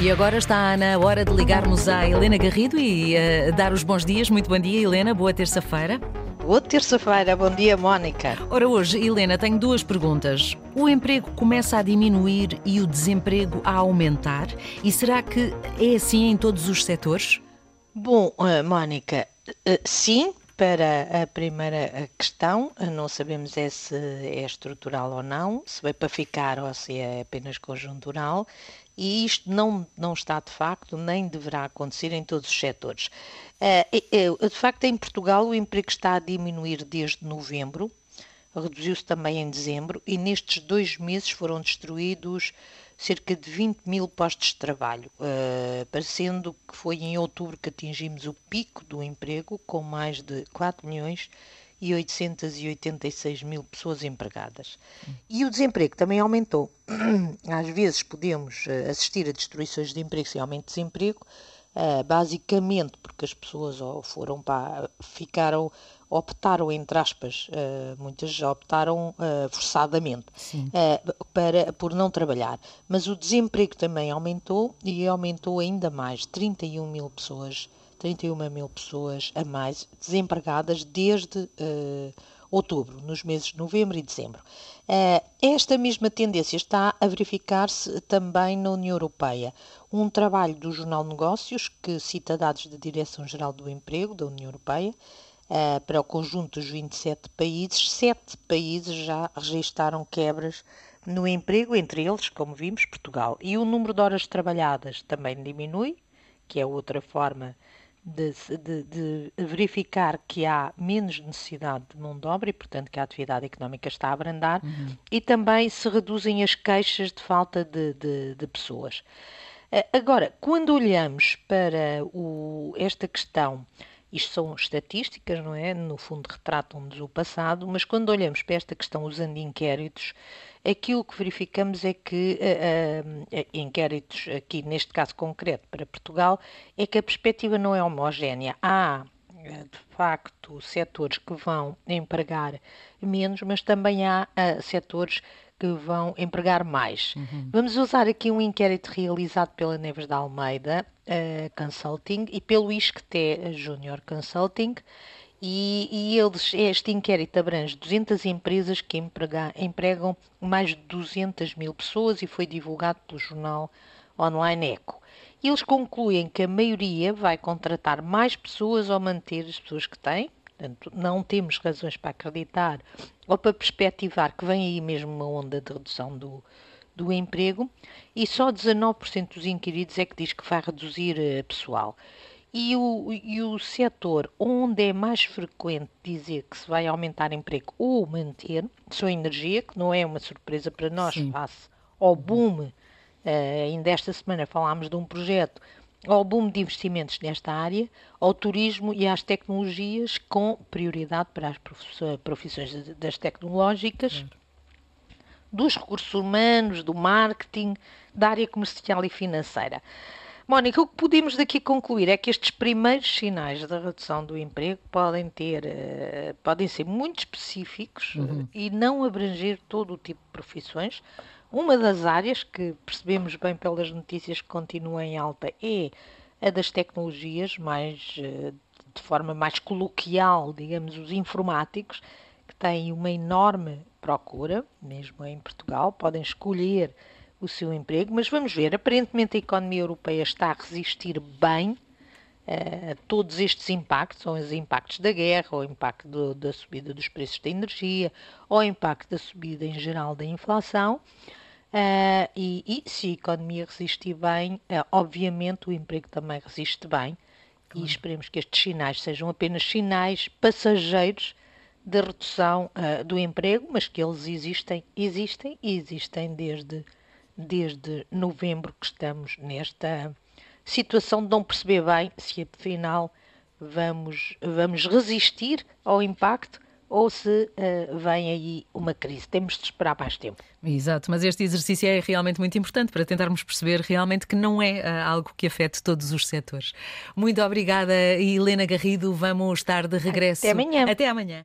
E agora está na hora de ligarmos à Helena Garrido e uh, dar os bons dias. Muito bom dia, Helena. Boa terça-feira. Boa terça-feira. Bom dia, Mónica. Ora, hoje, Helena, tenho duas perguntas. O emprego começa a diminuir e o desemprego a aumentar? E será que é assim em todos os setores? Bom, uh, Mónica, uh, sim, para a primeira questão, não sabemos é se é estrutural ou não, se vai para ficar ou se é apenas conjuntural, e isto não, não está de facto, nem deverá acontecer em todos os setores. De facto, em Portugal o emprego está a diminuir desde novembro, reduziu-se também em dezembro, e nestes dois meses foram destruídos cerca de 20 mil postos de trabalho, uh, parecendo que foi em outubro que atingimos o pico do emprego, com mais de 4 milhões e 886 mil pessoas empregadas. E o desemprego também aumentou. Às vezes podemos eh, assistir a destruições de emprego sem aumento de desemprego, uh, basicamente porque as pessoas ou foram para, ficaram optaram, entre aspas, uh, muitas optaram uh, forçadamente para, por não trabalhar. Mas o desemprego também aumentou e aumentou ainda mais, 31 mil pessoas, 31 mil pessoas a mais desempregadas desde outubro, nos meses de novembro e dezembro. esta mesma tendência está a verificar-se também na União Europeia. Um trabalho do Jornal Negócios, que cita dados da Direção-Geral do Emprego da União Europeia, uh, para o conjunto dos 27 países, sete países já registaram quebras no emprego, entre eles, como vimos, Portugal. E o número de horas trabalhadas também diminui, que é outra forma de, de, de, verificar que há menos necessidade de mão de obra e, portanto, que a atividade económica está a abrandar, uhum. e também se reduzem as queixas de falta de, de pessoas. Eh, agora, quando olhamos para o, esta questão isto são estatísticas, não é? No fundo, retratam-nos o passado, mas quando olhamos para esta questão usando inquéritos, aquilo que verificamos é que, uh, uh, inquéritos aqui neste caso concreto para Portugal, é que a perspectiva não é homogénea. Há, de facto, setores que vão empregar menos, mas também há uh, setores que vão empregar mais. Uhum. Vamos usar aqui um inquérito realizado pela Neves da Almeida uh, Consulting e pelo ISCTE Junior Consulting. E, e, eles, este inquérito abrange 200 empresas que emprega, empregam mais de 200 mil pessoas e foi divulgado pelo jornal online Eco. Eles concluem que a maioria vai contratar mais pessoas ou manter as pessoas que têm, Portanto, não temos razões para acreditar ou para perspectivar que vem aí mesmo uma onda de redução do, do emprego e só 19% dos inquiridos é que diz que vai reduzir uh, pessoal. E o, e o setor onde é mais frequente dizer que se vai aumentar emprego ou manter são a energia, que não é uma surpresa para nós Sim. face ao boom. Uh, ainda esta semana falámos de um projeto ao boom de investimentos nesta área, ao turismo e às tecnologias, com prioridade para as profissões das tecnológicas, dos recursos humanos, do marketing, da área comercial e financeira. Mónica, o que podemos daqui concluir é que estes primeiros sinais da redução do emprego podem ter, uh, podem ser muito específicos uhum. e não abranger todo o tipo de profissões, uma das áreas que percebemos bem pelas notícias que continuam em alta é a das tecnologias, mais eh, de forma mais coloquial, digamos, os informáticos, que têm uma enorme procura, mesmo em Portugal, podem escolher o seu emprego, mas vamos ver, aparentemente a economia europeia está a resistir bem a todos estes impactos, são os impactos da guerra, ou o impacto do, da subida dos preços da energia, ou o impacto da subida em geral da inflação. Uh, e, e, se a economia resistir bem, uh, obviamente o emprego também resiste bem. Claro. E esperemos que estes sinais sejam apenas sinais passageiros de redução uh, do emprego, mas que eles existem, existem e existem desde, desde novembro que estamos nesta situação de não perceber bem se afinal vamos, vamos resistir ao impacto ou se uh, vem aí uma crise. Temos de esperar mais tempo. Exato, mas este exercício é realmente muito importante para tentarmos perceber realmente que não é uh, algo que afete todos os setores. Muito obrigada, Helena Garrido. Vamos estar de regresso. Até amanhã. Até amanhã.